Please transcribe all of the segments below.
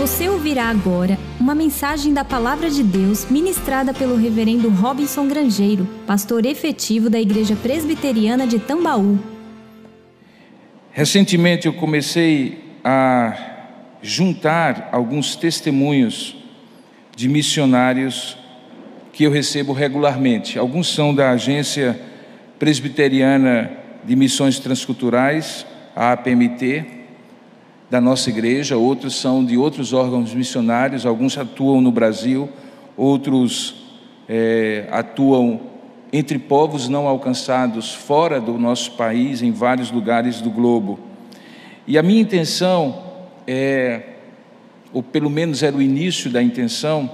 Você ouvirá agora uma mensagem da Palavra de Deus ministrada pelo Reverendo Robinson Grangeiro, pastor efetivo da Igreja Presbiteriana de Tambaú. Recentemente eu comecei a juntar alguns testemunhos de missionários que eu recebo regularmente. Alguns são da Agência Presbiteriana de Missões Transculturais, a APMT, da nossa igreja, outros são de outros órgãos missionários, alguns atuam no Brasil, outros é, atuam entre povos não alcançados fora do nosso país, em vários lugares do globo. E a minha intenção é, ou pelo menos era o início da intenção,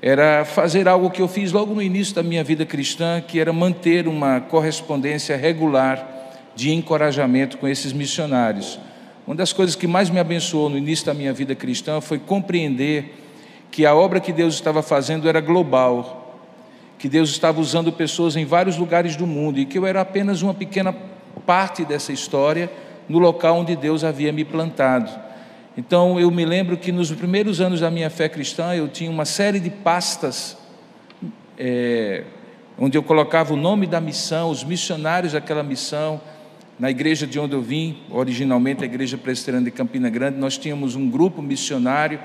era fazer algo que eu fiz logo no início da minha vida cristã, que era manter uma correspondência regular de encorajamento com esses missionários. Uma das coisas que mais me abençoou no início da minha vida cristã foi compreender que a obra que Deus estava fazendo era global, que Deus estava usando pessoas em vários lugares do mundo e que eu era apenas uma pequena parte dessa história no local onde Deus havia me plantado. Então eu me lembro que nos primeiros anos da minha fé cristã eu tinha uma série de pastas é, onde eu colocava o nome da missão, os missionários daquela missão, na igreja de onde eu vim, originalmente a igreja presbiteriana de Campina Grande, nós tínhamos um grupo missionário,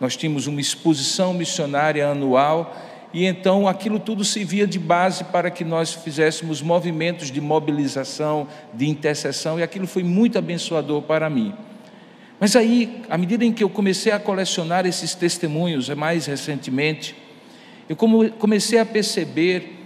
nós tínhamos uma exposição missionária anual, e então aquilo tudo servia de base para que nós fizéssemos movimentos de mobilização, de intercessão, e aquilo foi muito abençoador para mim. Mas aí, à medida em que eu comecei a colecionar esses testemunhos, mais recentemente, eu comecei a perceber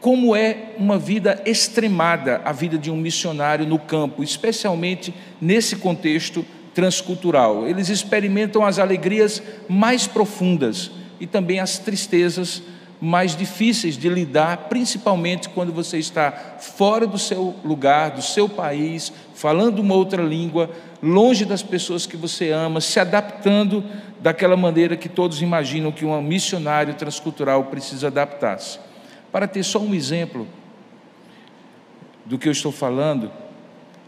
como é uma vida extremada a vida de um missionário no campo, especialmente nesse contexto transcultural. Eles experimentam as alegrias mais profundas e também as tristezas mais difíceis de lidar, principalmente quando você está fora do seu lugar, do seu país, falando uma outra língua, longe das pessoas que você ama, se adaptando daquela maneira que todos imaginam que um missionário transcultural precisa adaptar-se. Para ter só um exemplo do que eu estou falando,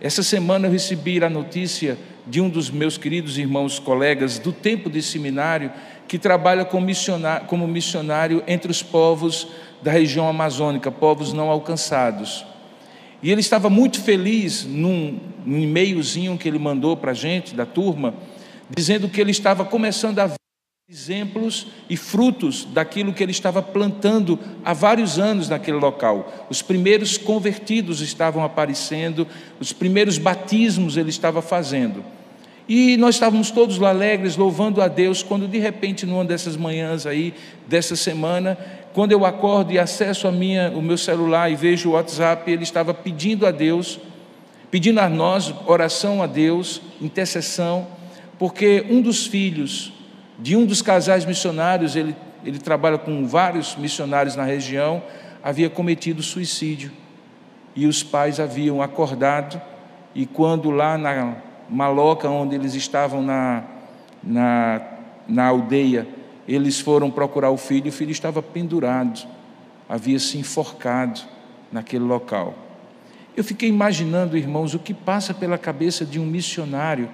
essa semana eu recebi a notícia de um dos meus queridos irmãos colegas do tempo de seminário que trabalha como missionário, como missionário entre os povos da região amazônica, povos não alcançados. E ele estava muito feliz num, num e-mailzinho que ele mandou para a gente, da turma, dizendo que ele estava começando a exemplos e frutos daquilo que ele estava plantando há vários anos naquele local. Os primeiros convertidos estavam aparecendo, os primeiros batismos ele estava fazendo. E nós estávamos todos lá alegres, louvando a Deus, quando de repente, numa dessas manhãs aí, dessa semana, quando eu acordo e acesso a minha, o meu celular e vejo o WhatsApp, ele estava pedindo a Deus, pedindo a nós oração a Deus, intercessão, porque um dos filhos de um dos casais missionários, ele, ele trabalha com vários missionários na região, havia cometido suicídio. E os pais haviam acordado, e quando lá na maloca onde eles estavam na, na, na aldeia, eles foram procurar o filho, o filho estava pendurado, havia se enforcado naquele local. Eu fiquei imaginando, irmãos, o que passa pela cabeça de um missionário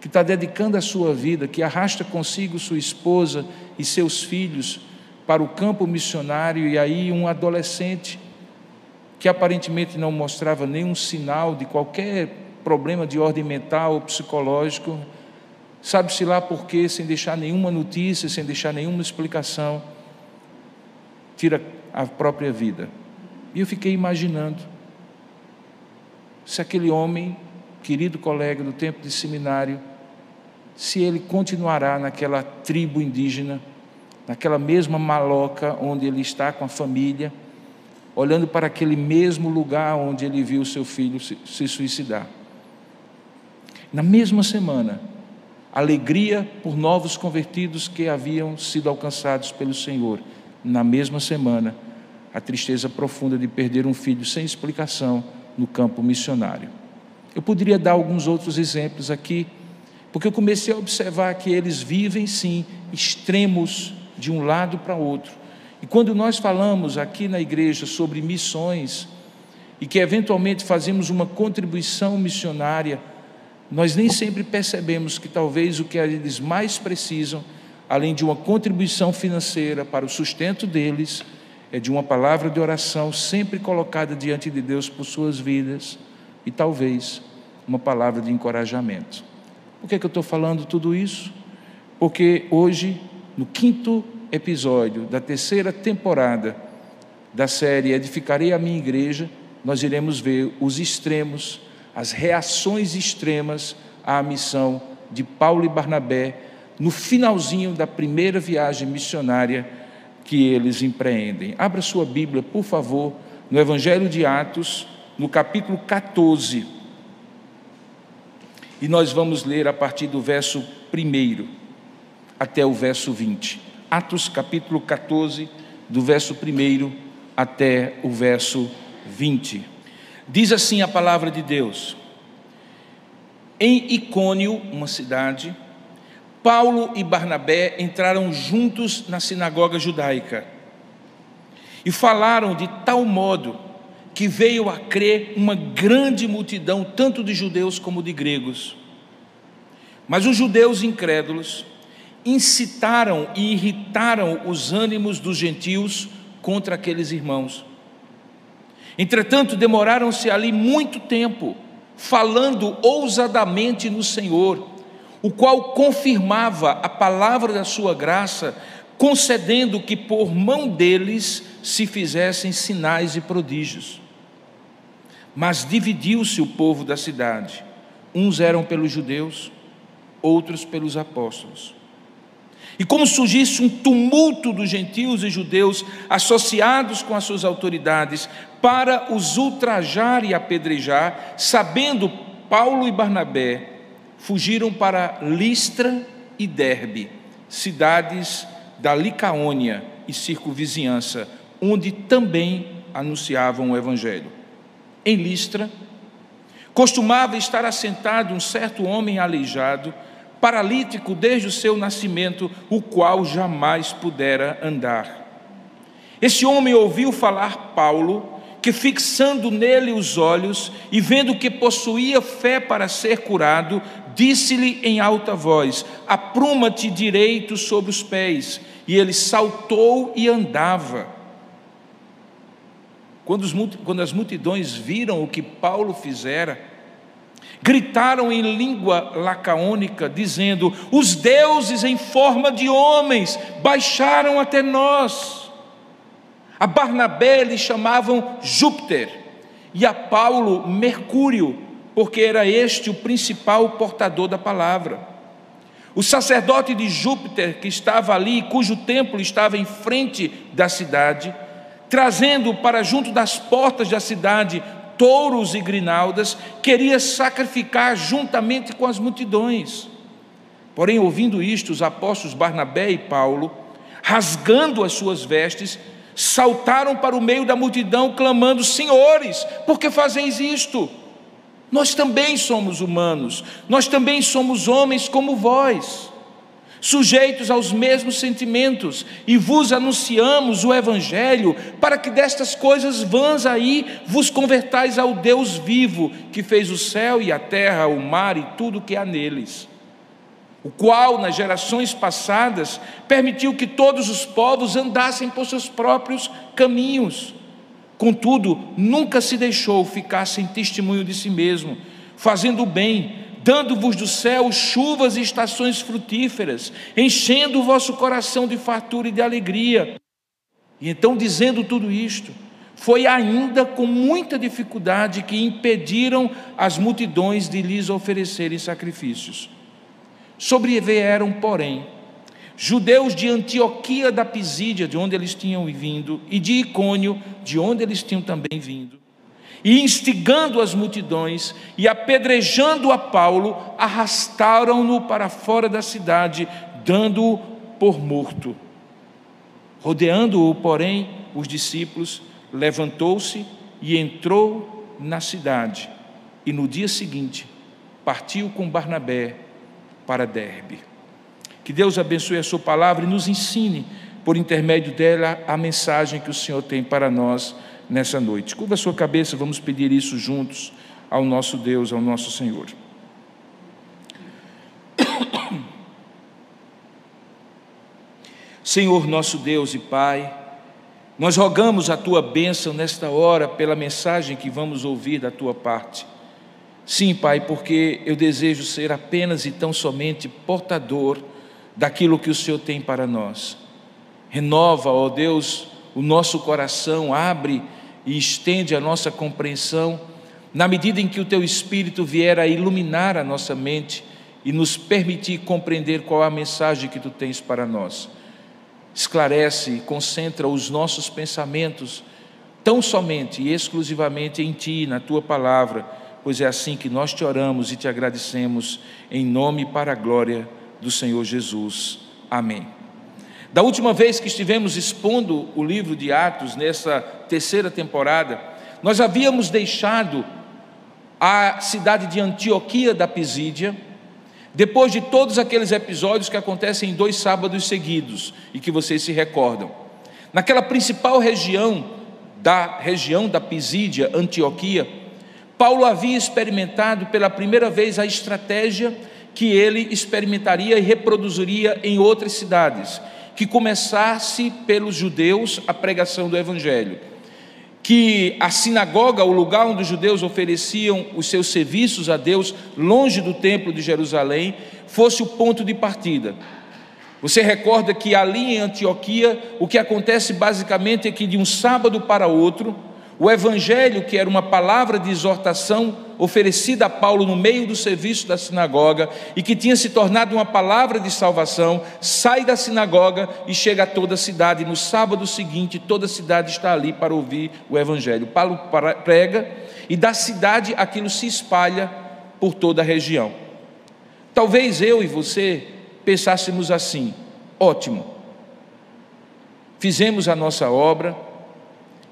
que está dedicando a sua vida, que arrasta consigo sua esposa e seus filhos para o campo missionário, e aí um adolescente que aparentemente não mostrava nenhum sinal de qualquer problema de ordem mental ou psicológico, sabe-se lá por quê, sem deixar nenhuma notícia, sem deixar nenhuma explicação, tira a própria vida. E eu fiquei imaginando se aquele homem, querido colega do tempo de seminário, se ele continuará naquela tribo indígena, naquela mesma maloca onde ele está com a família, olhando para aquele mesmo lugar onde ele viu seu filho se, suicidar. Na mesma semana, alegria por novos convertidos que haviam sido alcançados pelo Senhor. Na mesma semana, a tristeza profunda de perder um filho sem explicação no campo missionário. Eu poderia dar alguns outros exemplos aqui porque eu comecei a observar que eles vivem sim extremos de um lado para outro. E quando nós falamos aqui na igreja sobre missões e que eventualmente fazemos uma contribuição missionária, nós nem sempre percebemos que talvez o que eles mais precisam, além de uma contribuição financeira para o sustento deles, é de uma palavra de oração sempre colocada diante de Deus por suas vidas e talvez uma palavra de encorajamento. Por que, é que eu estou falando tudo isso? Porque hoje, no quinto episódio da terceira temporada da série Edificarei a Minha Igreja, nós iremos ver os extremos as reações extremas à missão de Paulo e Barnabé no finalzinho da primeira viagem missionária que eles empreendem. Abra sua Bíblia, por favor, no Evangelho de Atos, no capítulo 14. E nós vamos ler a partir do verso 1 até o verso 20. Atos capítulo 14, do verso 1 até o verso 20. Diz assim a palavra de Deus: Em Icônio, uma cidade, Paulo e Barnabé entraram juntos na sinagoga judaica e falaram de tal modo que veio a crer uma grande multidão, tanto de judeus como de gregos. Mas os judeus incrédulos incitaram e irritaram os ânimos dos gentios contra aqueles irmãos. Entretanto, demoraram-se ali muito tempo, falando ousadamente no Senhor, o qual confirmava a palavra da sua graça, concedendo que por mão deles se fizessem sinais e prodígios. Mas dividiu-se o povo da cidade, uns eram pelos judeus, outros pelos apóstolos. E como surgisse um tumulto dos gentios e judeus associados com as suas autoridades para os ultrajar e apedrejar, sabendo Paulo e Barnabé fugiram para Listra e Derbe, cidades da Licaônia e circunvizinhança, onde também anunciavam o evangelho. Em Listra, costumava estar assentado um certo homem aleijado, paralítico desde o seu nascimento, o qual jamais pudera andar. Esse homem ouviu falar Paulo, que fixando nele os olhos e vendo que possuía fé para ser curado, disse-lhe em alta voz: Apruma-te direito sobre os pés. E ele saltou e andava. Quando, os, quando as multidões viram o que Paulo fizera, gritaram em língua lacaônica, dizendo: Os deuses em forma de homens baixaram até nós. A Barnabé eles chamavam Júpiter e a Paulo Mercúrio, porque era este o principal portador da palavra. O sacerdote de Júpiter, que estava ali, cujo templo estava em frente da cidade, trazendo para junto das portas da cidade touros e grinaldas, queria sacrificar juntamente com as multidões. Porém, ouvindo isto, os apóstolos Barnabé e Paulo, rasgando as suas vestes, saltaram para o meio da multidão, clamando: Senhores, por que fazeis isto? Nós também somos humanos, nós também somos homens como vós sujeitos aos mesmos sentimentos, e vos anunciamos o Evangelho, para que destas coisas vãs aí vos convertais ao Deus vivo, que fez o céu e a terra, o mar e tudo o que há neles, o qual, nas gerações passadas, permitiu que todos os povos andassem por seus próprios caminhos. Contudo, nunca se deixou ficar sem testemunho de si mesmo, fazendo o bem, dando-vos do céu chuvas e estações frutíferas, enchendo o vosso coração de fartura e de alegria. E então, dizendo tudo isto, foi ainda com muita dificuldade que impediram as multidões de lhes oferecerem sacrifícios. Sobrevieram, porém, judeus de Antioquia da Pisídia, de onde eles tinham vindo, e de Icônio, de onde eles tinham também vindo, e instigando as multidões e apedrejando a Paulo, arrastaram-no para fora da cidade, dando-o por morto. Rodeando-o, porém, os discípulos, levantou-se e entrou na cidade, e no dia seguinte partiu com Barnabé para Derbe. Que Deus abençoe a sua palavra e nos ensine, por intermédio dela, a mensagem que o Senhor tem para nós nessa noite. Curva a sua cabeça, vamos pedir isso juntos ao nosso Deus, ao nosso Senhor. Senhor nosso Deus e Pai, nós rogamos a tua bênção nesta hora pela mensagem que vamos ouvir da tua parte. Sim, Pai, porque eu desejo ser apenas e tão somente portador daquilo que o Senhor tem para nós. Renova, ó Deus, o nosso coração, abre e estende a nossa compreensão, na medida em que o teu Espírito vier a iluminar a nossa mente e nos permitir compreender qual a mensagem que tu tens para nós. Esclarece concentra os nossos pensamentos tão somente e exclusivamente em ti, na tua palavra, pois é assim que nós te oramos e te agradecemos, em nome e para a glória do Senhor Jesus. Amém. Da última vez que estivemos expondo o livro de Atos, nessa terceira temporada, nós havíamos deixado a cidade de Antioquia da Pisídia, depois de todos aqueles episódios que acontecem em dois sábados seguidos e que vocês se recordam. Naquela principal região, da região da Pisídia, Antioquia, Paulo havia experimentado pela primeira vez a estratégia que ele experimentaria e reproduziria em outras cidades, que começasse pelos judeus a pregação do evangelho, que a sinagoga, o lugar onde os judeus ofereciam os seus serviços a Deus, longe do templo de Jerusalém, fosse o ponto de partida. Você recorda que ali em Antioquia, o que acontece basicamente é que de um sábado para outro, o evangelho, que era uma palavra de exortação oferecida a Paulo no meio do serviço da sinagoga e que tinha se tornado uma palavra de salvação, sai da sinagoga e chega a toda a cidade. No sábado seguinte, toda a cidade está ali para ouvir o evangelho. Paulo prega e da cidade aquilo se espalha por toda a região. Talvez eu e você pensássemos assim: ótimo, fizemos a nossa obra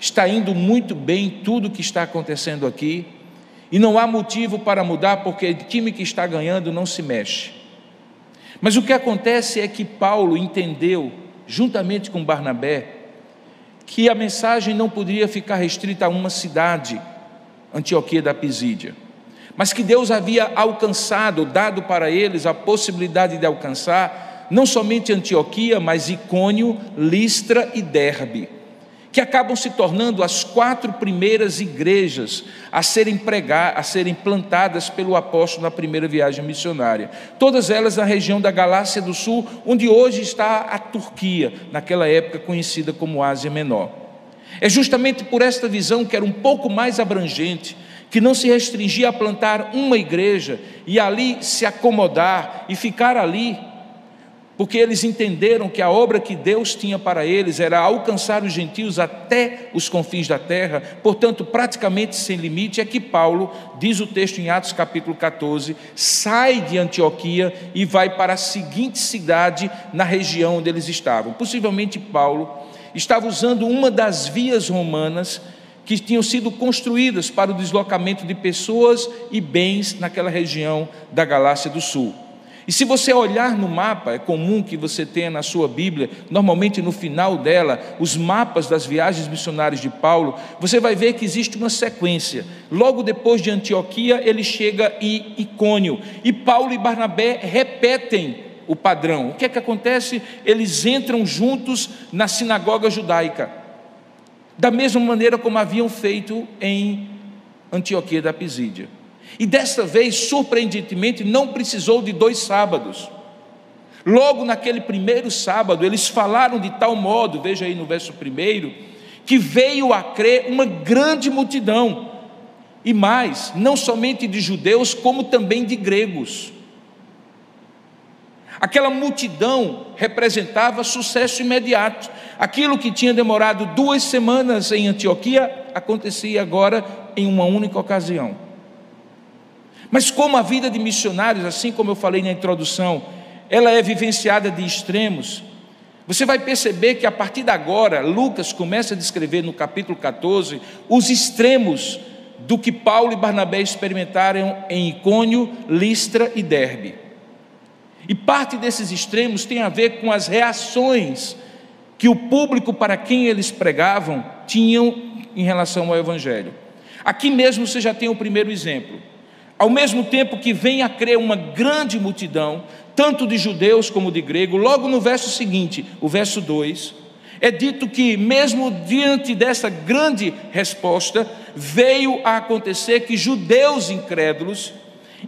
Está indo muito bem tudo o que está acontecendo aqui, e não há motivo para mudar, porque o time que está ganhando não se mexe. Mas o que acontece é que Paulo entendeu, juntamente com Barnabé, que a mensagem não poderia ficar restrita a uma cidade, Antioquia da Pisídia, mas que Deus havia alcançado, dado para eles a possibilidade de alcançar não somente Antioquia, mas Icônio, Listra e Derbe que acabam se tornando as quatro primeiras igrejas a serem pregar, a serem plantadas pelo apóstolo na primeira viagem missionária. Todas elas na região da Galácia do Sul, onde hoje está a Turquia, naquela época conhecida como Ásia Menor. É justamente por esta visão que era um pouco mais abrangente, que não se restringia a plantar uma igreja e ali se acomodar e ficar ali porque eles entenderam que a obra que Deus tinha para eles era alcançar os gentios até os confins da terra, portanto, praticamente sem limite, é que Paulo, diz o texto em Atos capítulo 14, sai de Antioquia e vai para a seguinte cidade na região onde eles estavam. Possivelmente Paulo estava usando uma das vias romanas que tinham sido construídas para o deslocamento de pessoas e bens naquela região da Galácia do Sul. E se você olhar no mapa, é comum que você tenha na sua Bíblia, normalmente no final dela, os mapas das viagens missionárias de Paulo, você vai ver que existe uma sequência. Logo depois de Antioquia, ele chega em Icônio, e Paulo e Barnabé repetem o padrão. O que é que acontece? Eles entram juntos na sinagoga judaica, da mesma maneira como haviam feito em Antioquia da Pisídia. E desta vez, surpreendentemente, não precisou de dois sábados. Logo naquele primeiro sábado, eles falaram de tal modo, veja aí no verso primeiro, que veio a crer uma grande multidão, e mais, não somente de judeus, como também de gregos. Aquela multidão representava sucesso imediato. Aquilo que tinha demorado duas semanas em Antioquia acontecia agora em uma única ocasião. Mas como a vida de missionários, assim como eu falei na introdução, ela é vivenciada de extremos, você vai perceber que a partir de agora, Lucas começa a descrever no capítulo 14 os extremos do que Paulo e Barnabé experimentaram em Icônio, Listra e Derbe. E parte desses extremos tem a ver com as reações que o público para quem eles pregavam tinham em relação ao Evangelho. Aqui mesmo você já tem o primeiro exemplo. Ao mesmo tempo que vem a crer uma grande multidão, tanto de judeus como de grego, logo no verso seguinte, o verso 2, é dito que, mesmo diante dessa grande resposta, veio a acontecer que judeus incrédulos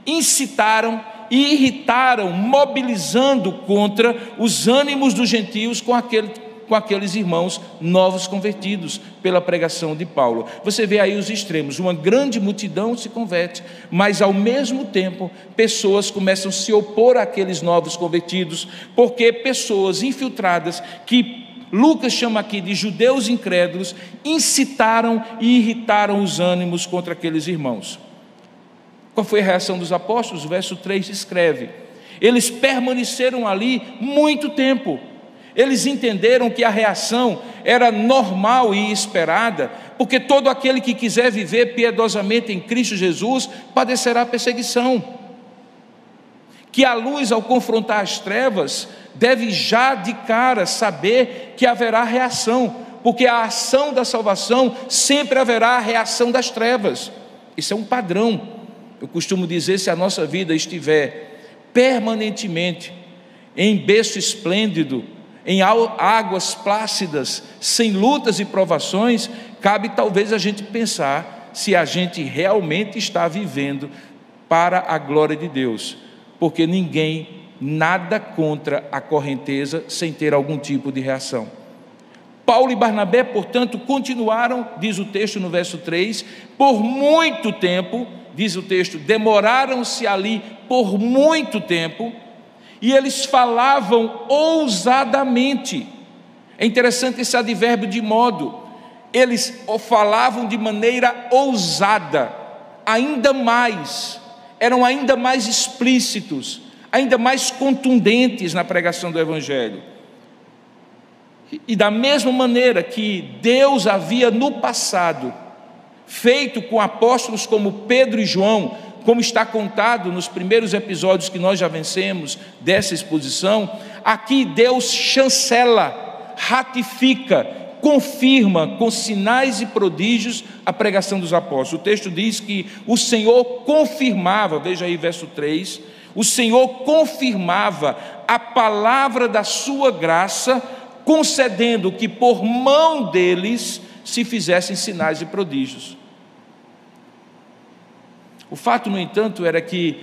incitaram e irritaram, mobilizando contra os ânimos dos gentios com, aquele, com aqueles irmãos novos convertidos pela pregação de Paulo. Você vê aí os extremos: uma grande multidão se converte, mas ao mesmo tempo pessoas começam a se opor àqueles novos convertidos, porque pessoas infiltradas que Lucas chama aqui de judeus incrédulos, incitaram e irritaram os ânimos contra aqueles irmãos. Qual foi a reação dos apóstolos? O verso 3 escreve: Eles permaneceram ali muito tempo. Eles entenderam que a reação era normal e esperada, porque todo aquele que quiser viver piedosamente em Cristo Jesus padecerá perseguição. Que a luz, ao confrontar as trevas, deve já de cara saber que haverá reação, porque a ação da salvação sempre haverá a reação das trevas. Isso é um padrão. Eu costumo dizer: se a nossa vida estiver permanentemente em berço esplêndido, em águas plácidas, sem lutas e provações, cabe talvez a gente pensar se a gente realmente está vivendo para a glória de Deus, porque ninguém nada contra a correnteza sem ter algum tipo de reação. Paulo e Barnabé, portanto, continuaram, diz o texto no verso 3, por muito tempo, diz o texto, demoraram-se ali por muito tempo, e eles falavam ousadamente. É interessante esse advérbio de modo. Eles falavam de maneira ousada, ainda mais, eram ainda mais explícitos, ainda mais contundentes na pregação do Evangelho. E da mesma maneira que Deus havia no passado feito com apóstolos como Pedro e João, como está contado nos primeiros episódios que nós já vencemos dessa exposição, aqui Deus chancela, ratifica, confirma com sinais e prodígios a pregação dos apóstolos. O texto diz que o Senhor confirmava, veja aí verso 3, o Senhor confirmava a palavra da sua graça, concedendo que por mão deles se fizessem sinais e prodígios. O fato, no entanto, era que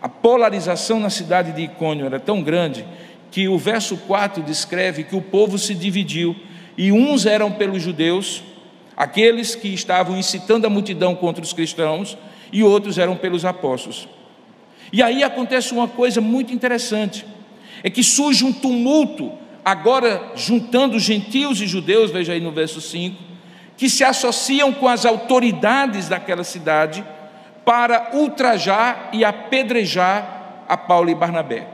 a polarização na cidade de Icônio era tão grande que o verso 4 descreve que o povo se dividiu e uns eram pelos judeus, aqueles que estavam incitando a multidão contra os cristãos, e outros eram pelos apóstolos. E aí acontece uma coisa muito interessante: é que surge um tumulto, agora juntando gentios e judeus, veja aí no verso 5, que se associam com as autoridades daquela cidade para ultrajar e apedrejar a Paulo e Barnabé.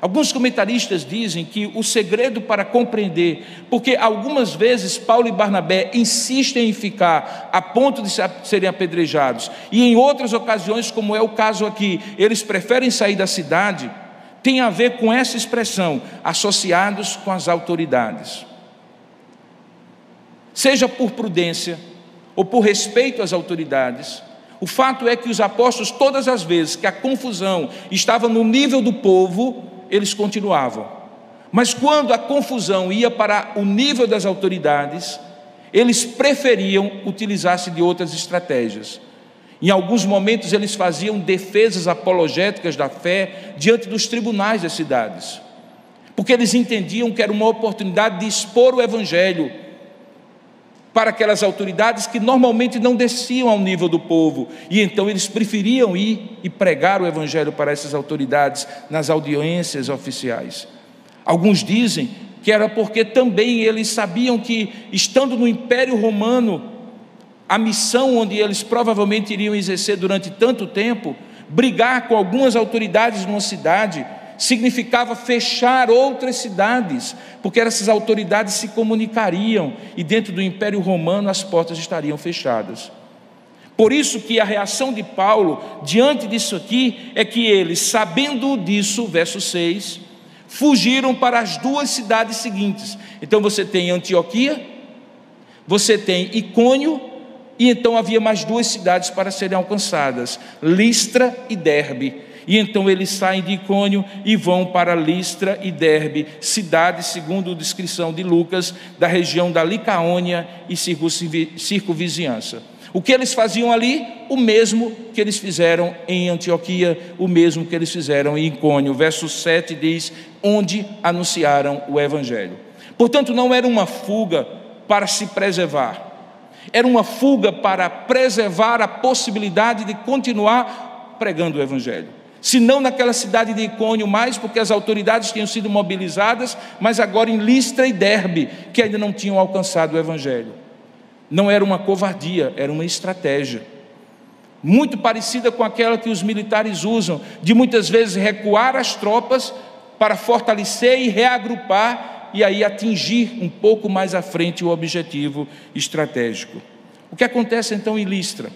Alguns comentaristas dizem que o segredo para compreender, porque algumas vezes Paulo e Barnabé insistem em ficar a ponto de serem apedrejados, e em outras ocasiões, como é o caso aqui, eles preferem sair da cidade, tem a ver com essa expressão, associados com as autoridades. Seja por prudência ou por respeito às autoridades, o fato é que os apóstolos, todas as vezes que a confusão estava no nível do povo, eles continuavam. Mas quando a confusão ia para o nível das autoridades, eles preferiam utilizar-se de outras estratégias. Em alguns momentos, eles faziam defesas apologéticas da fé diante dos tribunais das cidades, porque eles entendiam que era uma oportunidade de expor o Evangelho para aquelas autoridades que normalmente não desciam ao nível do povo, e então eles preferiam ir e pregar o evangelho para essas autoridades nas audiências oficiais. Alguns dizem que era porque também eles sabiam que, estando no Império Romano, a missão onde eles provavelmente iriam exercer durante tanto tempo, brigar com algumas autoridades numa cidade, significava fechar outras cidades, porque essas autoridades se comunicariam e dentro do Império Romano as portas estariam fechadas. Por isso que a reação de Paulo diante disso aqui é que eles, sabendo disso, verso 6, fugiram para as duas cidades seguintes. Então você tem Antioquia, você tem Icônio E então havia mais duas cidades para serem alcançadas: Listra e Derbe. E então eles saem de Icônio e vão para Listra e Derbe, cidades, segundo a descrição de Lucas, da região da Licaônia e circunvizinhança. O que eles faziam ali? O mesmo que eles fizeram em Antioquia, o mesmo que eles fizeram em Icônio. Verso 7 diz: onde anunciaram o Evangelho. Portanto, não era uma fuga para se preservar, era uma fuga para preservar a possibilidade de continuar pregando o Evangelho. Se não naquela cidade de Icônio mais, porque as autoridades tinham sido mobilizadas, mas agora em Listra e Derbe, que ainda não tinham alcançado o Evangelho. Não era uma covardia, era uma estratégia. Muito parecida com aquela que os militares usam, de muitas vezes recuar as tropas para fortalecer e reagrupar e aí atingir um pouco mais à frente o objetivo estratégico. O que acontece então em Listra?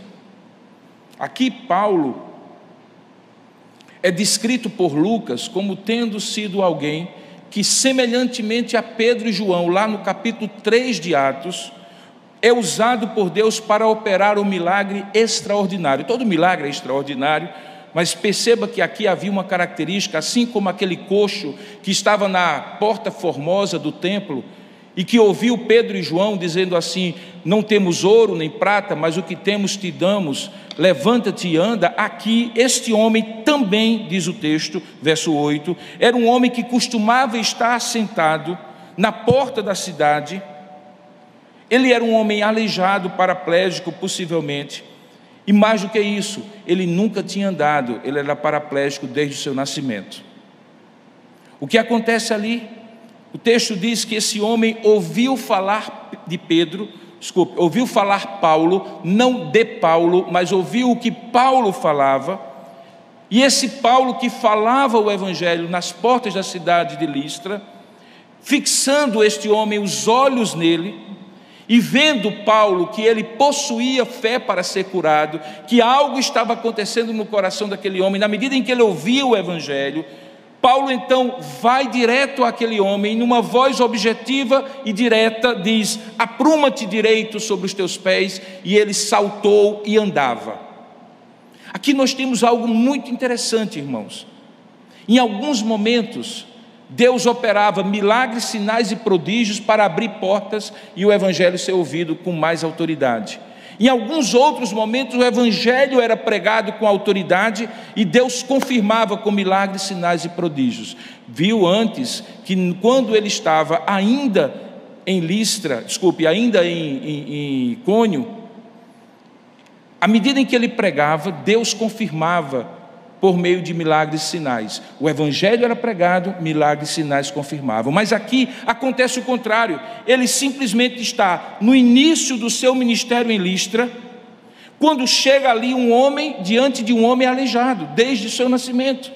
Aqui Paulo é descrito por Lucas como tendo sido alguém que, semelhantemente a Pedro e João, lá no capítulo 3 de Atos, é usado por Deus para operar um milagre extraordinário. Todo milagre é extraordinário, mas perceba que aqui havia uma característica, assim como aquele coxo que estava na porta formosa do templo e que ouviu Pedro e João dizendo assim: Não temos ouro nem prata, mas o que temos te damos, levanta-te e anda. Aqui, este homem também, diz o texto, verso 8, era um homem que costumava estar sentado na porta da cidade ele era um homem aleijado, paraplégico, possivelmente. E mais do que isso, ele nunca tinha andado, ele era paraplégico desde o seu nascimento. O que acontece ali? O texto diz que esse homem ouviu falar de Pedro, desculpe, ouviu falar Paulo, não de Paulo, mas ouviu o que Paulo falava. E esse Paulo que falava o evangelho nas portas da cidade de Listra, fixando este homem os olhos nele, e vendo Paulo que ele possuía fé para ser curado, que algo estava acontecendo no coração daquele homem, na medida em que ele ouvia o Evangelho, Paulo então vai direto àquele homem, numa voz objetiva e direta, diz: Apruma-te direito sobre os teus pés, e ele saltou e andava. Aqui nós temos algo muito interessante, irmãos. Em alguns momentos, Deus operava milagres, sinais e prodígios para abrir portas e o evangelho ser ouvido com mais autoridade. Em alguns outros momentos, o evangelho era pregado com autoridade e Deus confirmava com milagres, sinais e prodígios. Viu antes que quando ele estava ainda em Listra, desculpe, ainda em, em, em Cônio, à medida em que ele pregava, Deus confirmava por meio de milagres e sinais. O evangelho era pregado, milagres e sinais confirmavam. Mas aqui acontece o contrário. Ele simplesmente está no início do seu ministério em Listra, quando chega ali um homem diante de um homem aleijado, desde o seu nascimento.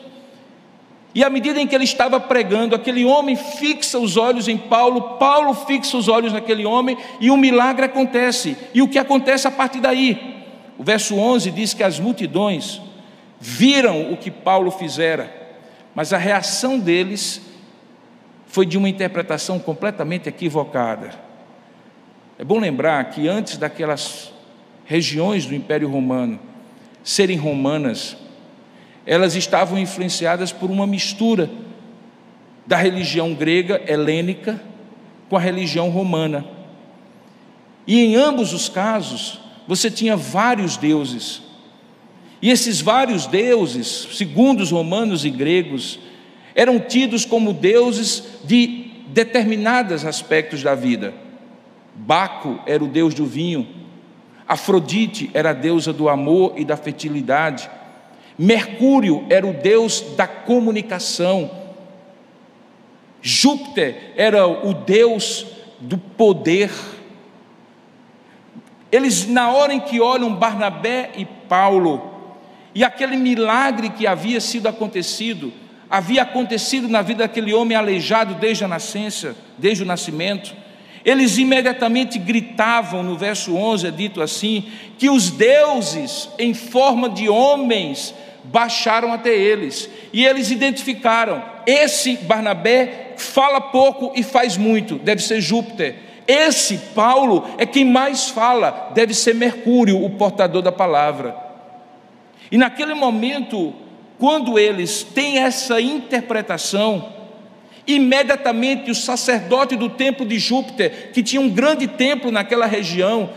E à medida em que ele estava pregando, aquele homem fixa os olhos em Paulo, Paulo fixa os olhos naquele homem e um milagre acontece. E o que acontece a partir daí? O verso 11 diz que as multidões viram o que Paulo fizera, mas a reação deles foi de uma interpretação completamente equivocada. É bom lembrar que antes daquelas regiões do Império Romano serem romanas, elas estavam influenciadas por uma mistura da religião grega helênica com a religião romana. E em ambos os casos, você tinha vários deuses e esses vários deuses, segundo os romanos e gregos, eram tidos como deuses de determinados aspectos da vida. Baco era o deus do vinho, Afrodite era a deusa do amor e da fertilidade, Mercúrio era o deus da comunicação, Júpiter era o deus do poder. Eles, na hora em que olham Barnabé e Paulo, e aquele milagre que havia sido acontecido, havia acontecido na vida daquele homem aleijado desde a nascença, desde o nascimento. Eles imediatamente gritavam, no verso 11 é dito assim: que os deuses, em forma de homens, baixaram até eles, e eles identificaram: esse Barnabé fala pouco e faz muito, deve ser Júpiter. Esse Paulo é quem mais fala, deve ser Mercúrio, o portador da palavra. E naquele momento, quando eles têm essa interpretação, imediatamente o sacerdote do templo de Júpiter, que tinha um grande templo naquela região,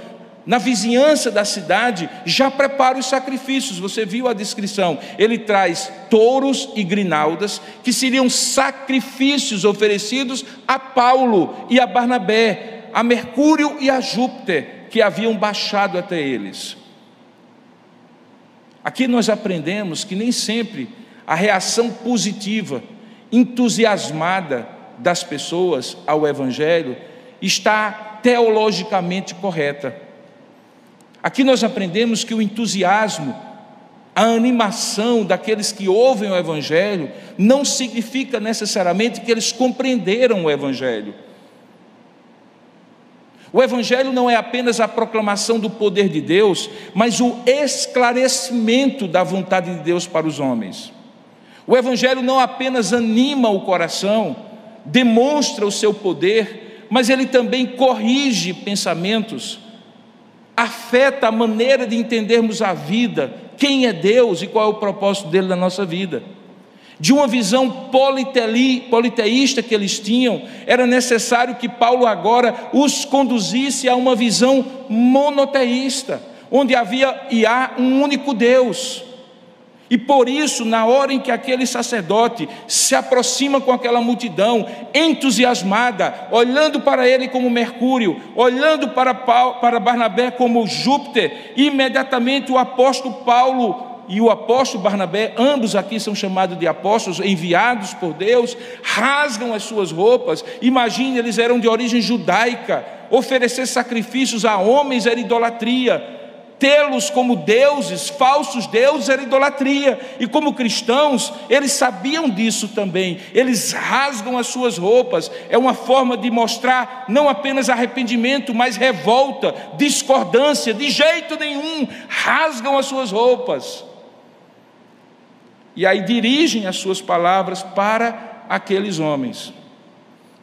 na vizinhança da cidade, já prepara os sacrifícios. Você viu a descrição? Ele traz touros e grinaldas, que seriam sacrifícios oferecidos a Paulo e a Barnabé, a Mercúrio e a Júpiter, que haviam baixado até eles. Aqui nós aprendemos que nem sempre a reação positiva, entusiasmada das pessoas ao Evangelho está teologicamente correta. Aqui nós aprendemos que o entusiasmo, a animação daqueles que ouvem o Evangelho, não significa necessariamente que eles compreenderam o Evangelho. O Evangelho não é apenas a proclamação do poder de Deus, mas o esclarecimento da vontade de Deus para os homens. O Evangelho não apenas anima o coração, demonstra o seu poder, mas ele também corrige pensamentos, afeta a maneira de entendermos a vida, quem é Deus e qual é o propósito dele na nossa vida de uma visão politeísta que eles tinham, era necessário que Paulo agora os conduzisse a uma visão monoteísta, onde havia e há um único Deus. E por isso, na hora em que aquele sacerdote se aproxima com aquela multidão, entusiasmada, olhando para ele como Mercúrio, olhando para, Paulo, para Barnabé como Júpiter, imediatamente o apóstolo Paulo e o apóstolo Barnabé, ambos aqui são chamados de apóstolos enviados por Deus, rasgam as suas roupas. Imagine, eles eram de origem judaica. Oferecer sacrifícios a homens era idolatria. Tê-los como deuses, falsos deuses, era idolatria. E como cristãos, eles sabiam disso também. Eles rasgam as suas roupas. É uma forma de mostrar não apenas arrependimento, mas revolta, discordância. De jeito nenhum, rasgam as suas roupas. E aí dirigem as suas palavras para aqueles homens.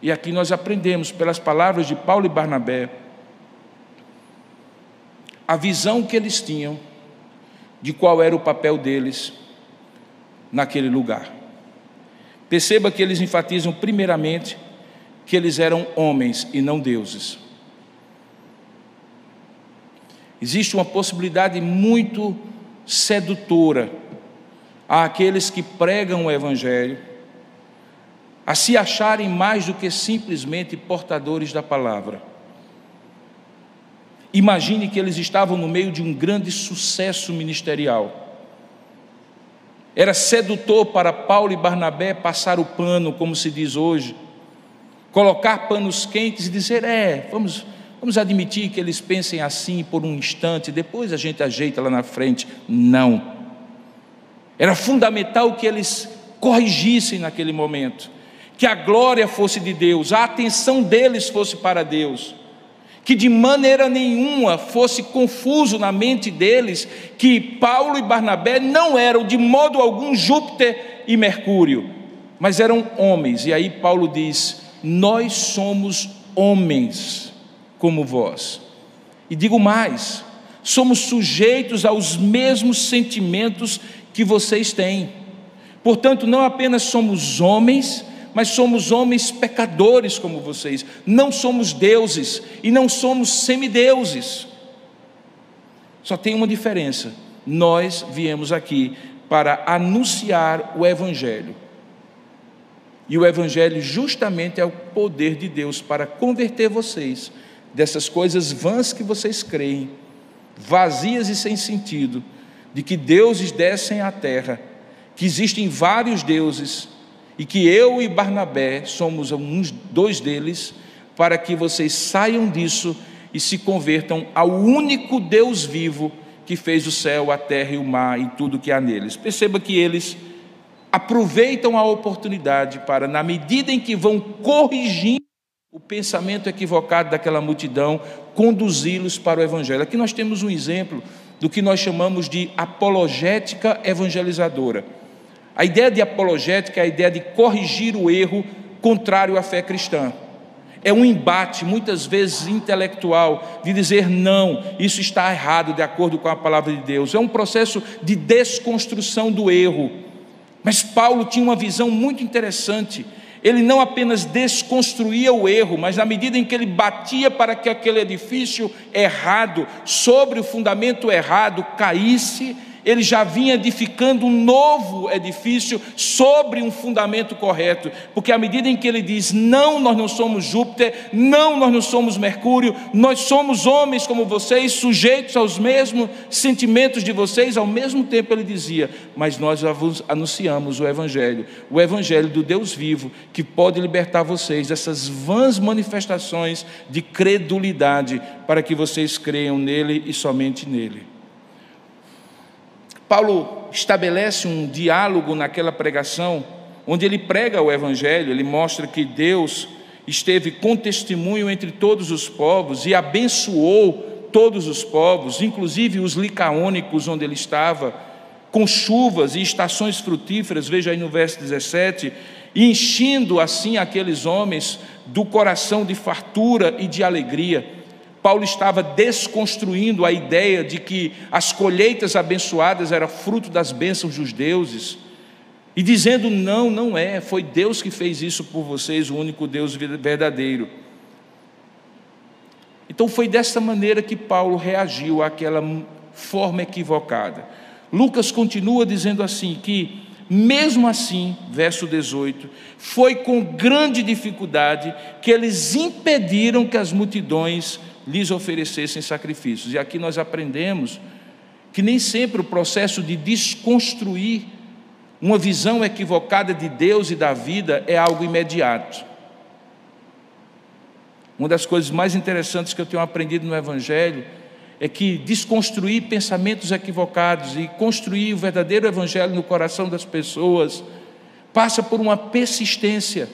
E aqui nós aprendemos, pelas palavras de Paulo e Barnabé, a visão que eles tinham de qual era o papel deles naquele lugar. Perceba que eles enfatizam, primeiramente, que eles eram homens e não deuses. Existe uma possibilidade muito sedutora àqueles que pregam o Evangelho a se acharem mais do que simplesmente portadores da palavra. Imagine que eles estavam no meio de um grande sucesso ministerial. Era sedutor para Paulo e Barnabé passar o pano, como se diz hoje, colocar panos quentes e dizer: é, vamos, vamos admitir que eles pensem assim por um instante, depois a gente ajeita lá na frente. Não. Era fundamental que eles corrigissem naquele momento, que a glória fosse de Deus, a atenção deles fosse para Deus, que de maneira nenhuma fosse confuso na mente deles que Paulo e Barnabé não eram de modo algum Júpiter e Mercúrio, mas eram homens. E aí Paulo diz: Nós somos homens como vós. E digo mais, somos sujeitos aos mesmos sentimentos que vocês têm. Portanto, não apenas somos homens, mas somos homens pecadores como vocês. Não somos deuses e não somos semideuses. Só tem uma diferença: nós viemos aqui para anunciar o Evangelho. E o Evangelho justamente é o poder de Deus para converter vocês dessas coisas vãs que vocês creem, vazias e sem sentido de que deuses descem à terra, que existem vários deuses e que eu e Barnabé somos uns dois deles, para que vocês saiam disso e se convertam ao único Deus vivo que fez o céu, a terra e o mar e tudo que há neles. Perceba que eles aproveitam a oportunidade para, na medida em que vão corrigindo o pensamento equivocado daquela multidão, conduzi-los para o Evangelho. Aqui nós temos um exemplo do que nós chamamos de apologética evangelizadora. A ideia de apologética é a ideia de corrigir o erro contrário à fé cristã. é um embate, muitas vezes intelectual, de dizer não, isso está errado de acordo com a palavra de Deus. É um processo de desconstrução do erro. Mas Paulo tinha uma visão muito interessante. Ele não apenas desconstruía o erro, mas na medida em que ele batia para que aquele edifício errado, sobre o fundamento errado, caísse, ele já vinha edificando um novo edifício sobre um fundamento correto, porque à medida em que ele diz: não, nós não somos Júpiter, não, nós não somos Mercúrio, nós somos homens como vocês, sujeitos aos mesmos sentimentos de vocês, ao mesmo tempo ele dizia: mas nós anunciamos o Evangelho, o Evangelho do Deus vivo, que pode libertar vocês dessas vãs manifestações de credulidade, para que vocês creiam nele e somente nele. Paulo estabelece um diálogo naquela pregação, onde ele prega o Evangelho, ele mostra que Deus esteve com testemunho entre todos os povos e abençoou todos os povos, inclusive os licaônicos onde ele estava, com chuvas e estações frutíferas, veja aí no verso 17, enchendo assim aqueles homens do coração de fartura e de alegria. Paulo estava desconstruindo a ideia de que as colheitas abençoadas eram fruto das bênçãos dos deuses, e dizendo: não, não é, foi Deus que fez isso por vocês, o único Deus verdadeiro. Então foi dessa maneira que Paulo reagiu àquela forma equivocada. Lucas continua dizendo assim: que mesmo assim, verso 18, foi com grande dificuldade que eles impediram que as multidões lhes oferecessem sacrifícios. E aqui nós aprendemos que nem sempre o processo de desconstruir uma visão equivocada de Deus e da vida é algo imediato. Uma das coisas mais interessantes que eu tenho aprendido no Evangelho é que desconstruir pensamentos equivocados e construir o verdadeiro Evangelho no coração das pessoas passa por uma persistência.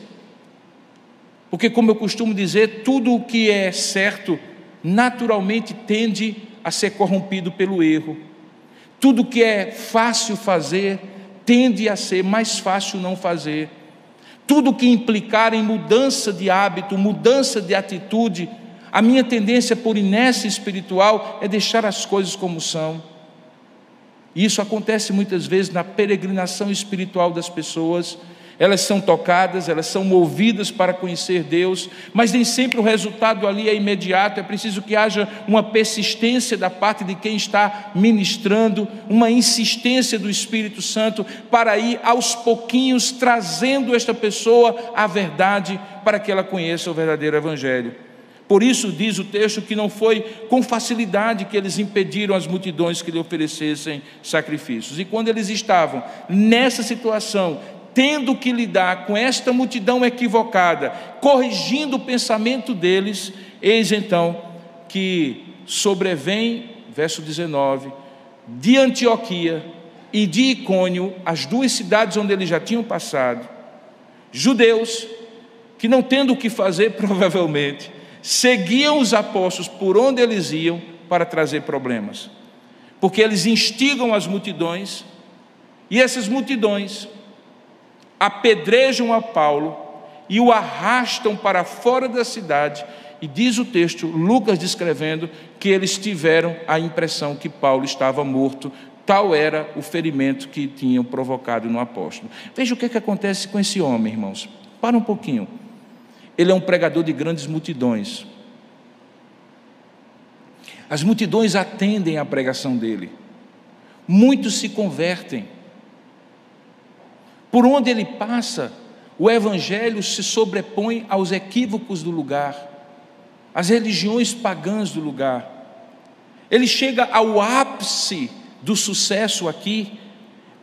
Porque, como eu costumo dizer, tudo o que é certo naturalmente tende a ser corrompido pelo erro. Tudo que é fácil fazer tende a ser mais fácil não fazer. Tudo que implicar em mudança de hábito, mudança de atitude, a minha tendência por inércia espiritual é deixar as coisas como são. E isso acontece muitas vezes na peregrinação espiritual das pessoas elas são tocadas, elas são movidas para conhecer Deus, mas nem sempre o resultado ali é imediato, é preciso que haja uma persistência da parte de quem está ministrando, uma insistência do Espírito Santo para ir aos pouquinhos trazendo esta pessoa à verdade para que ela conheça o verdadeiro Evangelho. Por isso diz o texto que não foi com facilidade que eles impediram as multidões que lhe oferecessem sacrifícios. E quando eles estavam nessa situação, tendo que lidar com esta multidão equivocada, corrigindo o pensamento deles, eis então que sobrevém, verso 19, de Antioquia e de Icônio, as duas cidades onde eles já tinham passado, judeus que não tendo o que fazer, provavelmente, seguiam os apóstolos por onde eles iam para trazer problemas, porque eles instigam as multidões, e essas multidões apedrejam a Paulo e o arrastam para fora da cidade. E diz o texto, Lucas descrevendo, que eles tiveram a impressão que Paulo estava morto, tal era o ferimento que tinham provocado no apóstolo. Veja o que, é que acontece com esse homem, irmãos. Para um pouquinho. Ele é um pregador de grandes multidões. As multidões atendem à pregação dele. Muitos se convertem. Por onde ele passa, o evangelho se sobrepõe aos equívocos do lugar, às religiões pagãs do lugar. Ele chega ao ápice do sucesso aqui,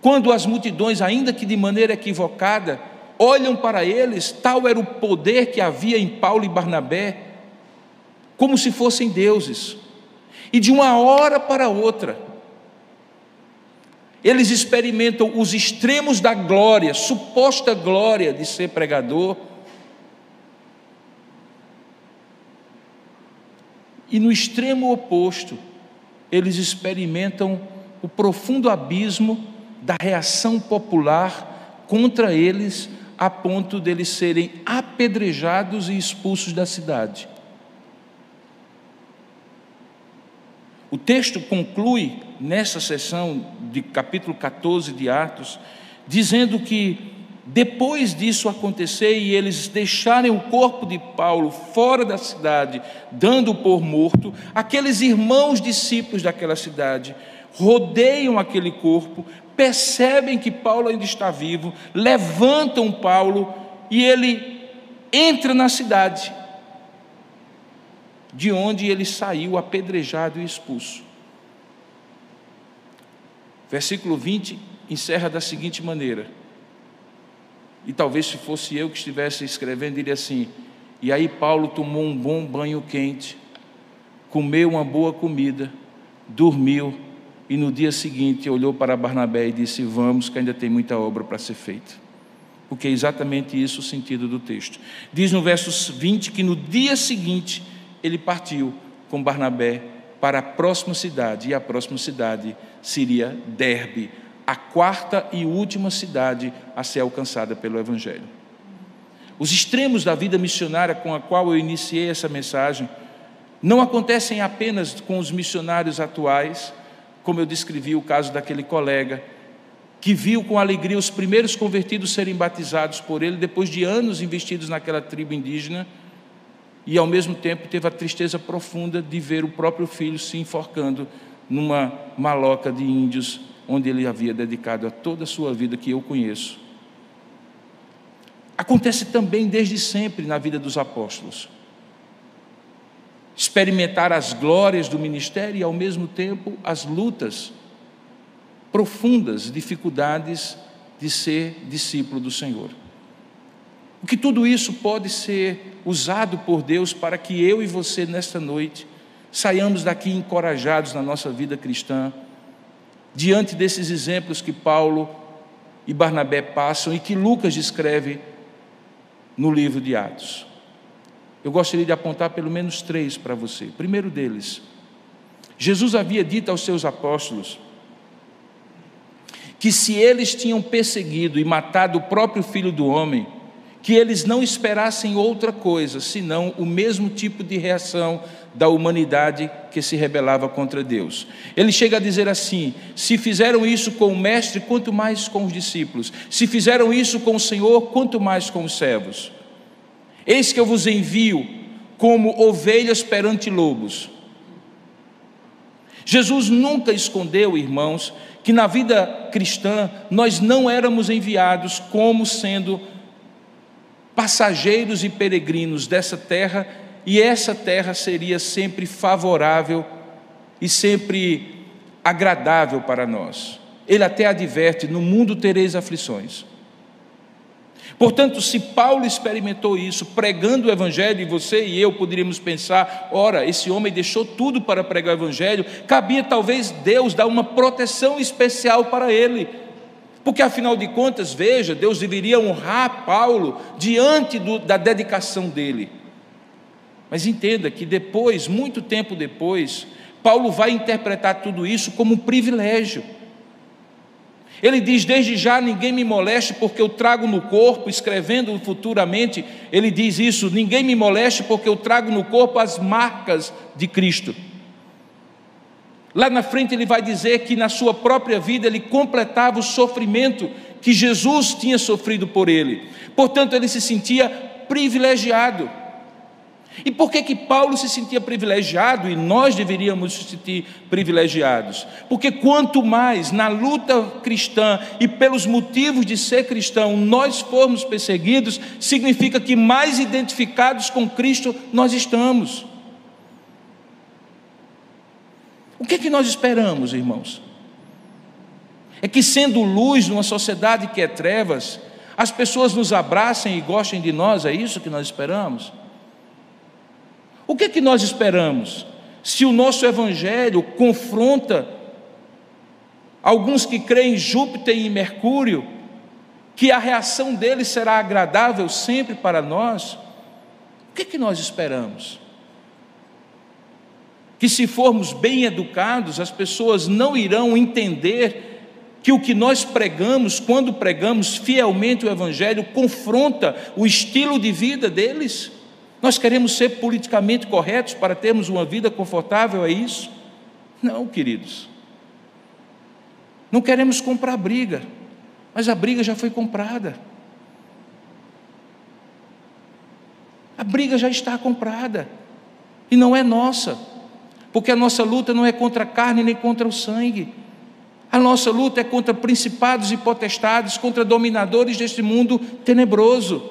quando as multidões, ainda que de maneira equivocada, olham para eles, tal era o poder que havia em Paulo e Barnabé, como se fossem deuses. E de uma hora para outra, eles experimentam os extremos da glória, suposta glória de ser pregador. E no extremo oposto, eles experimentam o profundo abismo da reação popular contra eles a ponto deles serem apedrejados e expulsos da cidade. O texto conclui nessa sessão de capítulo 14 de Atos, dizendo que depois disso acontecer e eles deixarem o corpo de Paulo fora da cidade, dando-o por morto, aqueles irmãos discípulos daquela cidade rodeiam aquele corpo, percebem que Paulo ainda está vivo, levantam Paulo e ele entra na cidade, de onde ele saiu apedrejado e expulso. Versículo 20 encerra da seguinte maneira: e talvez se fosse eu que estivesse escrevendo, diria assim: e aí Paulo tomou um bom banho quente, comeu uma boa comida, dormiu e no dia seguinte olhou para Barnabé e disse: Vamos, que ainda tem muita obra para ser feita. Porque é exatamente isso o sentido do texto. Diz no verso 20 que no dia seguinte ele partiu com Barnabé para a próxima cidade, e a próxima cidade seria Derbe, a quarta e última cidade a ser alcançada pelo Evangelho. Os extremos da vida missionária com a qual eu iniciei essa mensagem não acontecem apenas com os missionários atuais, como eu descrevi o caso daquele colega que viu com alegria os primeiros convertidos serem batizados por ele depois de anos investidos naquela tribo indígena e ao mesmo tempo teve a tristeza profunda de ver o próprio filho se enforcando numa maloca de índios onde ele havia dedicado a toda a sua vida que eu conheço. Acontece também desde sempre na vida dos apóstolos. Experimentar as glórias do ministério e, ao mesmo tempo, as lutas profundas, dificuldades de ser discípulo do Senhor. O que tudo isso pode ser usado por Deus para que eu e você, nesta noite, saiamos daqui encorajados na nossa vida cristã, diante desses exemplos que Paulo e Barnabé passam e que Lucas descreve no livro de Atos. Eu gostaria de apontar pelo menos três para você. Primeiro deles, Jesus havia dito aos seus apóstolos que se eles tinham perseguido e matado o próprio filho do homem, que eles não esperassem outra coisa senão o mesmo tipo de reação da humanidade que se rebelava contra Deus. Ele chega a dizer assim: se fizeram isso com o Mestre, quanto mais com os discípulos, se fizeram isso com o Senhor, quanto mais com os servos. Eis que eu vos envio como ovelhas perante lobos. Jesus nunca escondeu, irmãos, que na vida cristã nós não éramos enviados como sendo passageiros e peregrinos dessa terra e essa terra seria sempre favorável e sempre agradável para nós. Ele até adverte: no mundo tereis aflições. Portanto, se Paulo experimentou isso pregando o Evangelho, e você e eu poderíamos pensar: ora, esse homem deixou tudo para pregar o Evangelho, cabia talvez Deus dar uma proteção especial para ele. Porque afinal de contas, veja, Deus deveria honrar Paulo diante do, da dedicação dele. Mas entenda que depois, muito tempo depois, Paulo vai interpretar tudo isso como um privilégio. Ele diz: Desde já ninguém me moleste, porque eu trago no corpo, escrevendo futuramente, ele diz isso: Ninguém me moleste, porque eu trago no corpo as marcas de Cristo. Lá na frente ele vai dizer que na sua própria vida ele completava o sofrimento que Jesus tinha sofrido por ele. Portanto, ele se sentia privilegiado. E por que que Paulo se sentia privilegiado e nós deveríamos se sentir privilegiados? Porque quanto mais na luta cristã e pelos motivos de ser cristão nós formos perseguidos, significa que mais identificados com Cristo nós estamos. O que é que nós esperamos, irmãos? É que sendo luz numa sociedade que é trevas, as pessoas nos abracem e gostem de nós, é isso que nós esperamos? O que é que nós esperamos? Se o nosso evangelho confronta alguns que creem em Júpiter e em Mercúrio, que a reação deles será agradável sempre para nós, o que é que nós esperamos? Que se formos bem educados, as pessoas não irão entender que o que nós pregamos, quando pregamos fielmente o Evangelho, confronta o estilo de vida deles? Nós queremos ser politicamente corretos para termos uma vida confortável, é isso? Não, queridos. Não queremos comprar briga, mas a briga já foi comprada. A briga já está comprada e não é nossa, porque a nossa luta não é contra a carne nem contra o sangue. A nossa luta é contra principados e potestades, contra dominadores deste mundo tenebroso.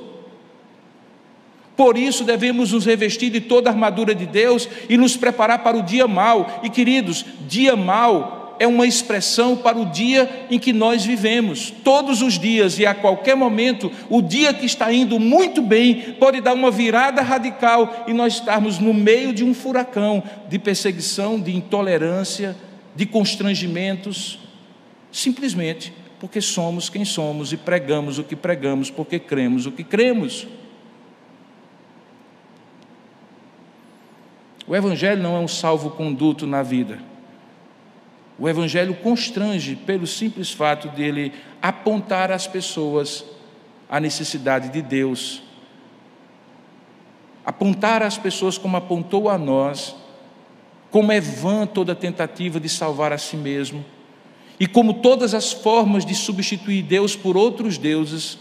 Por isso devemos nos revestir de toda a armadura de Deus e nos preparar para o dia mau. E queridos, dia mau é uma expressão para o dia em que nós vivemos. Todos os dias e a qualquer momento, o dia que está indo muito bem pode dar uma virada radical e nós estarmos no meio de um furacão de perseguição, de intolerância, de constrangimentos, simplesmente porque somos quem somos e pregamos o que pregamos, porque cremos o que cremos. O Evangelho não é um salvo-conduto na vida. O Evangelho constrange pelo simples fato dele apontar às pessoas a necessidade de Deus. Apontar às pessoas como apontou a nós, como é vã toda tentativa de salvar a si mesmo, e como todas as formas de substituir Deus por outros deuses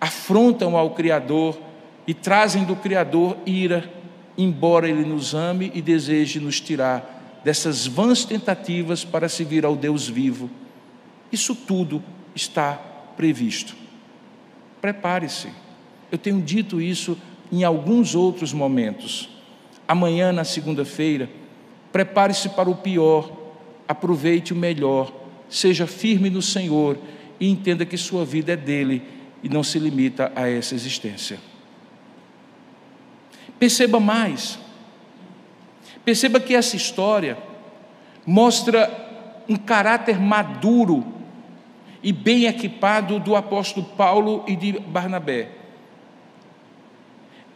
afrontam ao Criador e trazem do Criador ira embora Ele nos ame e deseje nos tirar dessas vãs tentativas para seguir ao Deus vivo. Isso tudo está previsto. Prepare-se. Eu tenho dito isso em alguns outros momentos. Amanhã, na segunda-feira, prepare-se para o pior, aproveite o melhor, seja firme no Senhor e entenda que sua vida é dele e não se limita a essa existência. Perceba mais. Perceba que essa história mostra um caráter maduro e bem equipado do apóstolo Paulo e de Barnabé.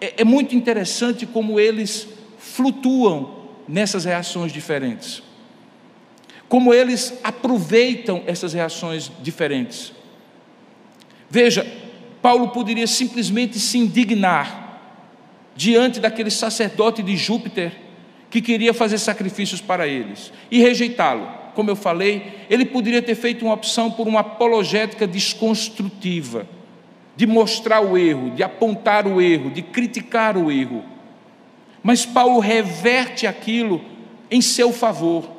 É, é muito interessante como eles flutuam nessas reações diferentes. Como eles aproveitam essas reações diferentes. Veja, Paulo poderia simplesmente se indignar diante daquele sacerdote de Júpiter que queria fazer sacrifícios para eles e rejeitá-lo. Como eu falei, ele poderia ter feito uma opção por uma apologética desconstrutiva, de mostrar o erro, de apontar o erro, de criticar o erro. Mas Paulo reverte aquilo em seu favor.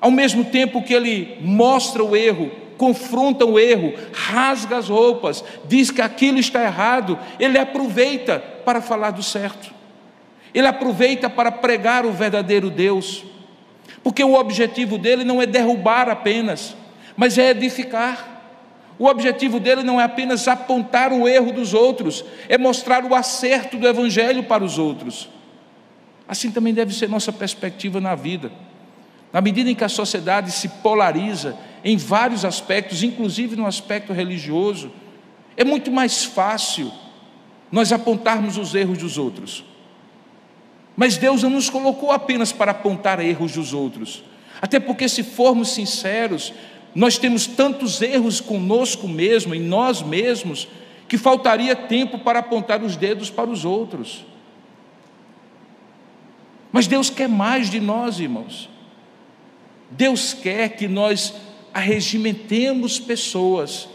Ao mesmo tempo que ele mostra o erro, confronta o erro, rasga as roupas, diz que aquilo está errado, ele aproveita para falar do certo, ele aproveita para pregar o verdadeiro Deus, porque o objetivo dele não é derrubar apenas, mas é edificar. O objetivo dele não é apenas apontar o erro dos outros, é mostrar o acerto do Evangelho para os outros. Assim também deve ser nossa perspectiva na vida. Na medida em que a sociedade se polariza em vários aspectos, inclusive no aspecto religioso, é muito mais fácil nós apontarmos os erros dos outros. Mas Deus não nos colocou apenas para apontar erros dos outros, até porque, se formos sinceros, nós temos tantos erros conosco mesmo, em nós mesmos, que faltaria tempo para apontar os dedos para os outros. Mas Deus quer mais de nós, irmãos. Deus quer que nós arregimentemos pessoas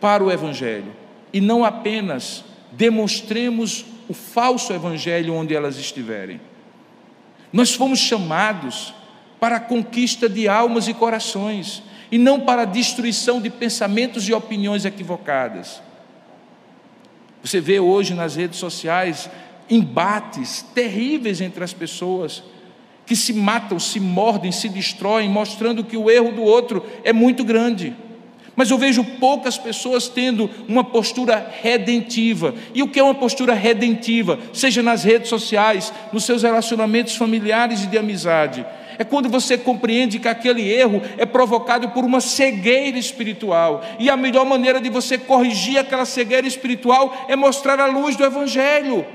para o Evangelho e não apenas demonstremos o falso Evangelho onde elas estiverem. Nós fomos chamados para a conquista de almas e corações e não para a destruição de pensamentos e opiniões equivocadas. Você vê hoje nas redes sociais embates terríveis entre as pessoas que se matam, se mordem, se destroem, mostrando que o erro do outro é muito grande. Mas eu vejo poucas pessoas tendo uma postura redentiva. E o que é uma postura redentiva? Seja nas redes sociais, nos seus relacionamentos familiares e de amizade. É quando você compreende que aquele erro é provocado por uma cegueira espiritual. E a melhor maneira de você corrigir aquela cegueira espiritual é mostrar a luz do Evangelho.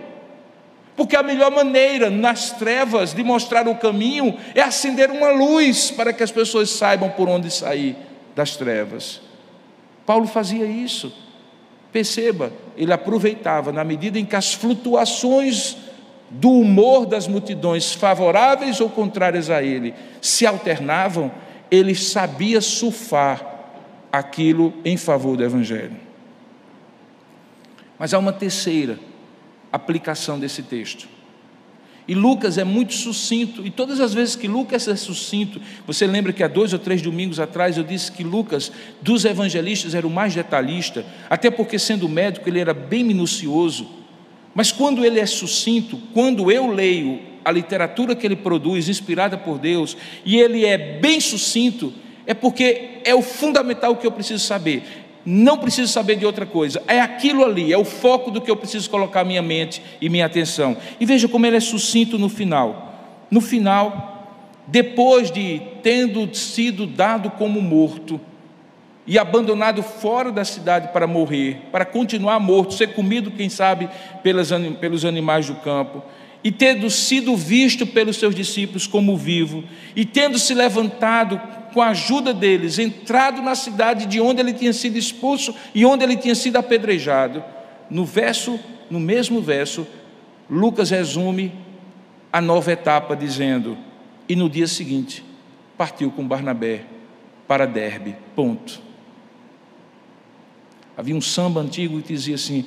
Porque a melhor maneira nas trevas de mostrar o caminho é acender uma luz para que as pessoas saibam por onde sair. das trevas. Paulo fazia isso. Perceba, ele aproveitava na medida em que as flutuações do humor das multidões, favoráveis ou contrárias a ele, se alternavam, ele sabia surfar aquilo em favor do Evangelho. Mas há uma terceira aplicação desse texto. E Lucas é muito sucinto, e todas as vezes que Lucas é sucinto, você lembra que há dois ou três domingos atrás eu disse que Lucas, dos evangelistas, era o mais detalhista, até porque, sendo médico, ele era bem minucioso. Mas quando ele é sucinto, quando eu leio a literatura que ele produz, inspirada por Deus, e ele é bem sucinto, é porque é o fundamental que eu preciso saber não preciso saber de outra coisa, é aquilo ali, é o foco do que eu preciso colocar minha mente e minha atenção. E veja como ele é sucinto no final. No final, depois de tendo sido dado como morto e abandonado fora da cidade para morrer, para continuar morto, ser comido, quem sabe, pelos animais do campo, e tendo sido visto pelos seus discípulos como vivo, e tendo se levantado com a ajuda deles, entrado na cidade de onde ele tinha sido expulso e onde ele tinha sido apedrejado. No verso, no mesmo verso, Lucas resume a nova etapa dizendo: "E no dia seguinte, partiu com Barnabé para Derbe". Ponto. Havia um samba antigo que dizia assim: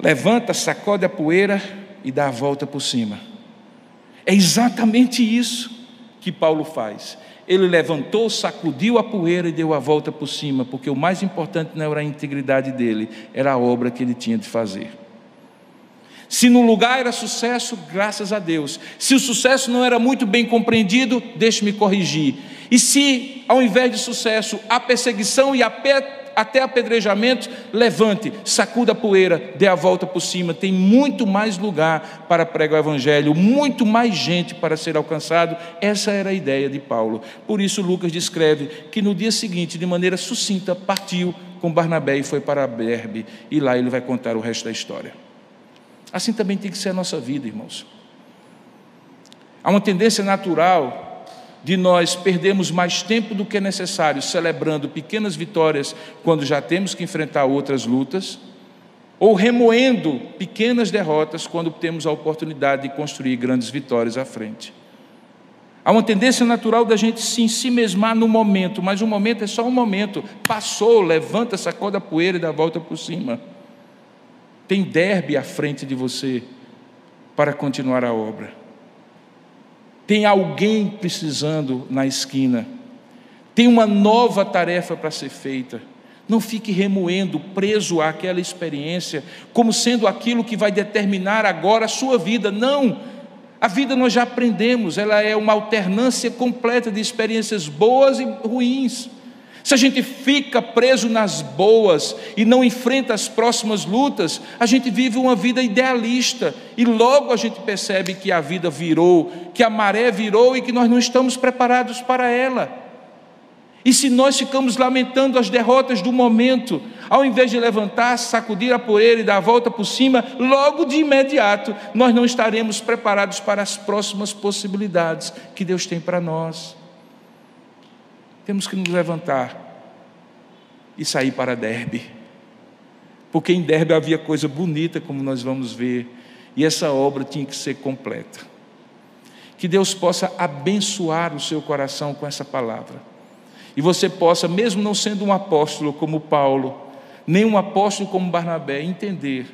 "Levanta, sacode a poeira e dá a volta por cima". É exatamente isso que Paulo faz ele levantou, sacudiu a poeira e deu a volta por cima, porque o mais importante não era a integridade dele, era a obra que ele tinha de fazer. Se no lugar era sucesso, graças a Deus. Se o sucesso não era muito bem compreendido, deixe-me corrigir. E se, ao invés de sucesso, a perseguição e a até apedrejamento, levante, sacuda a poeira, dê a volta por cima. Tem muito mais lugar para pregar o Evangelho, muito mais gente para ser alcançado. Essa era a ideia de Paulo. Por isso, Lucas descreve que no dia seguinte, de maneira sucinta, partiu com Barnabé e foi para Berbe, e lá ele vai contar o resto da história. Assim também tem que ser a nossa vida, irmãos. Há uma tendência natural de nós perdermos mais tempo do que é necessário celebrando pequenas vitórias quando já temos que enfrentar outras lutas, ou remoendo pequenas derrotas quando temos a oportunidade de construir grandes vitórias à frente. Há uma tendência natural da gente se mesmar no momento, mas o momento é só um momento. Passou, levanta, sacode a poeira e dá a volta por cima. Tem derby à frente de você para continuar a obra. Tem alguém precisando na esquina. Tem uma nova tarefa para ser feita. Não fique remoendo, preso àquela experiência, como sendo aquilo que vai determinar agora a sua vida. Não! A vida nós já aprendemos, ela é uma alternância completa de experiências boas e ruins. Se a gente fica preso nas boas e não enfrenta as próximas lutas, a gente vive uma vida idealista e logo a gente percebe que a vida virou, que a maré virou e que nós não estamos preparados para ela. E se nós ficamos lamentando as derrotas do momento, ao invés de levantar, sacudir a poeira e dar a volta por cima, logo de imediato nós não estaremos preparados para as próximas possibilidades que Deus tem para nós. Temos que nos levantar e sair para Derbe. Porque em Derbe havia coisa bonita, como nós vamos ver, e essa obra tinha que ser completa. Que Deus possa abençoar o seu coração com essa palavra. E você possa, mesmo não sendo um apóstolo como Paulo, nem um apóstolo como Barnabé, entender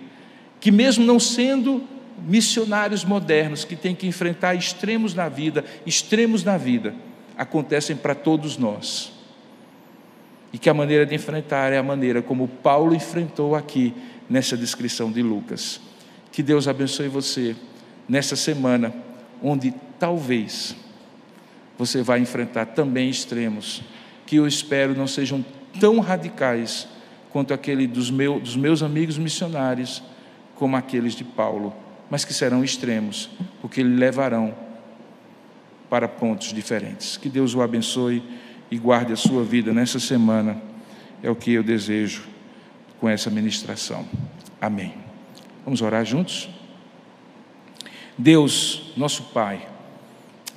que, mesmo não sendo missionários modernos que têm que enfrentar extremos na vida, extremos na vida, acontecem para todos nós. E que a maneira de enfrentar é a maneira como Paulo enfrentou aqui nessa descrição de Lucas. Que Deus abençoe você nessa semana, onde talvez você vai enfrentar também extremos, que eu espero não sejam tão radicais quanto aquele dos, meu, dos meus amigos missionários, como aqueles de Paulo, mas que serão extremos, porque levarão para pontos diferentes. Que Deus o abençoe e guarde a sua vida nessa semana. É o que eu desejo com essa ministração. Amém. Vamos orar juntos? Deus, nosso Pai,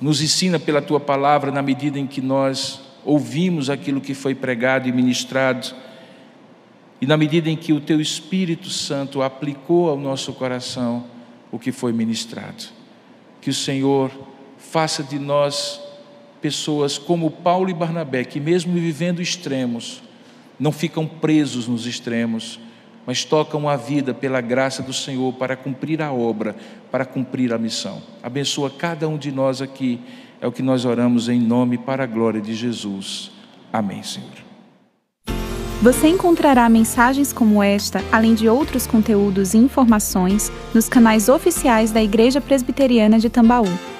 nos ensina pela tua palavra na medida em que nós ouvimos aquilo que foi pregado e ministrado, e na medida em que o Teu Espírito Santo aplicou ao nosso coração o que foi ministrado. Que o Senhor faça de nós pessoas como Paulo e Barnabé, que mesmo vivendo extremos, não ficam presos nos extremos, mas tocam a vida pela graça do Senhor para cumprir a obra, para cumprir a missão. Abençoa cada um de nós aqui, é o que nós oramos em nome para a glória de Jesus. Amém, Senhor. Você encontrará mensagens como esta, além de outros conteúdos e informações, nos canais oficiais da Igreja Presbiteriana de Tambaú,